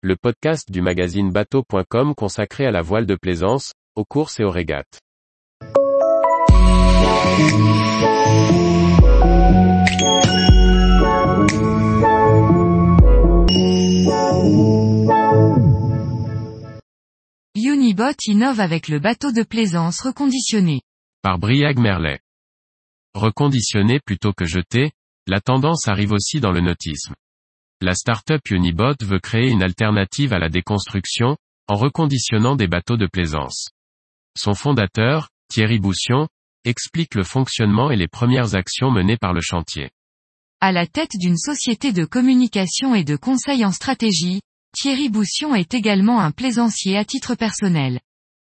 le podcast du magazine bateau.com consacré à la voile de plaisance, aux courses et aux régates. Unibot innove avec le bateau de plaisance reconditionné. Par Briag Merlet. Reconditionné plutôt que jeté, la tendance arrive aussi dans le nautisme. La startup Unibot veut créer une alternative à la déconstruction, en reconditionnant des bateaux de plaisance. Son fondateur, Thierry Boussion, explique le fonctionnement et les premières actions menées par le chantier. À la tête d'une société de communication et de conseil en stratégie, Thierry Boussion est également un plaisancier à titre personnel.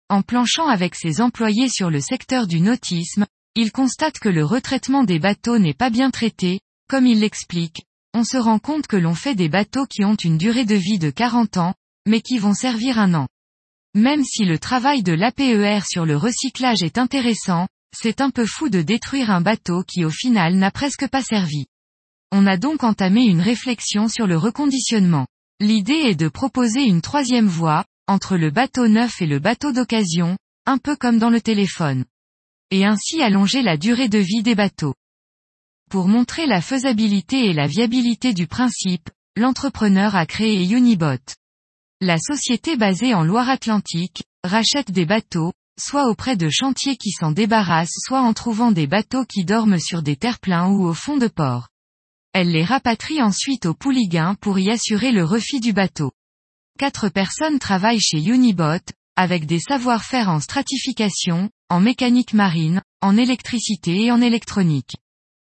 En planchant avec ses employés sur le secteur du nautisme, il constate que le retraitement des bateaux n'est pas bien traité, comme il l'explique, on se rend compte que l'on fait des bateaux qui ont une durée de vie de 40 ans, mais qui vont servir un an. Même si le travail de l'APER sur le recyclage est intéressant, c'est un peu fou de détruire un bateau qui au final n'a presque pas servi. On a donc entamé une réflexion sur le reconditionnement. L'idée est de proposer une troisième voie, entre le bateau neuf et le bateau d'occasion, un peu comme dans le téléphone. Et ainsi allonger la durée de vie des bateaux. Pour montrer la faisabilité et la viabilité du principe, l'entrepreneur a créé Unibot. La société basée en Loire-Atlantique, rachète des bateaux, soit auprès de chantiers qui s'en débarrassent soit en trouvant des bateaux qui dorment sur des terre-pleins ou au fond de port. Elle les rapatrie ensuite au Pouliguen pour y assurer le refit du bateau. Quatre personnes travaillent chez Unibot, avec des savoir-faire en stratification, en mécanique marine, en électricité et en électronique.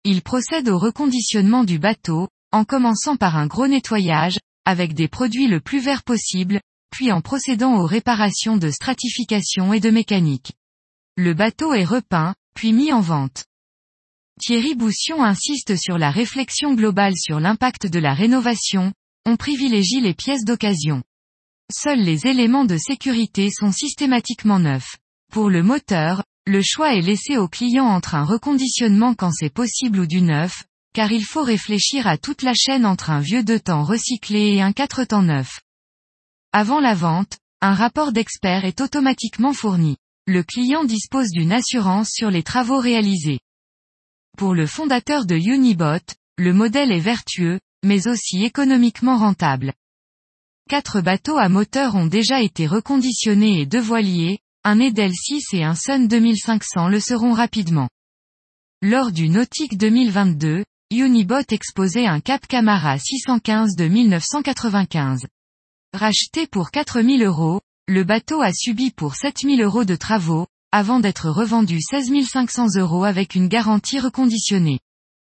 Il procède au reconditionnement du bateau, en commençant par un gros nettoyage, avec des produits le plus verts possible, puis en procédant aux réparations de stratification et de mécanique. Le bateau est repeint, puis mis en vente. Thierry Boussion insiste sur la réflexion globale sur l'impact de la rénovation, on privilégie les pièces d'occasion. Seuls les éléments de sécurité sont systématiquement neufs. Pour le moteur, le choix est laissé au client entre un reconditionnement quand c'est possible ou du neuf, car il faut réfléchir à toute la chaîne entre un vieux deux temps recyclé et un quatre temps neuf. Avant la vente, un rapport d'expert est automatiquement fourni. Le client dispose d'une assurance sur les travaux réalisés. Pour le fondateur de Unibot, le modèle est vertueux, mais aussi économiquement rentable. Quatre bateaux à moteur ont déjà été reconditionnés et deux voiliers, un Edel 6 et un Sun 2500 le seront rapidement. Lors du Nautique 2022, Unibot exposait un Cap Camara 615 de 1995. Racheté pour 4000 euros, le bateau a subi pour 7000 euros de travaux, avant d'être revendu 16 500 euros avec une garantie reconditionnée.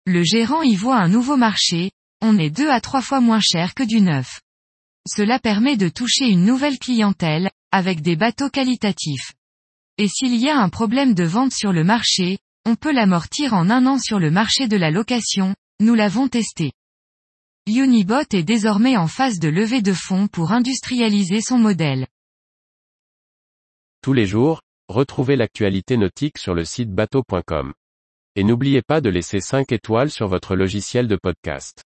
Le gérant y voit un nouveau marché, on est deux à trois fois moins cher que du neuf. Cela permet de toucher une nouvelle clientèle, avec des bateaux qualitatifs. Et s'il y a un problème de vente sur le marché, on peut l'amortir en un an sur le marché de la location, nous l'avons testé. Unibot est désormais en phase de levée de fonds pour industrialiser son modèle. Tous les jours, retrouvez l'actualité nautique sur le site bateau.com. Et n'oubliez pas de laisser 5 étoiles sur votre logiciel de podcast.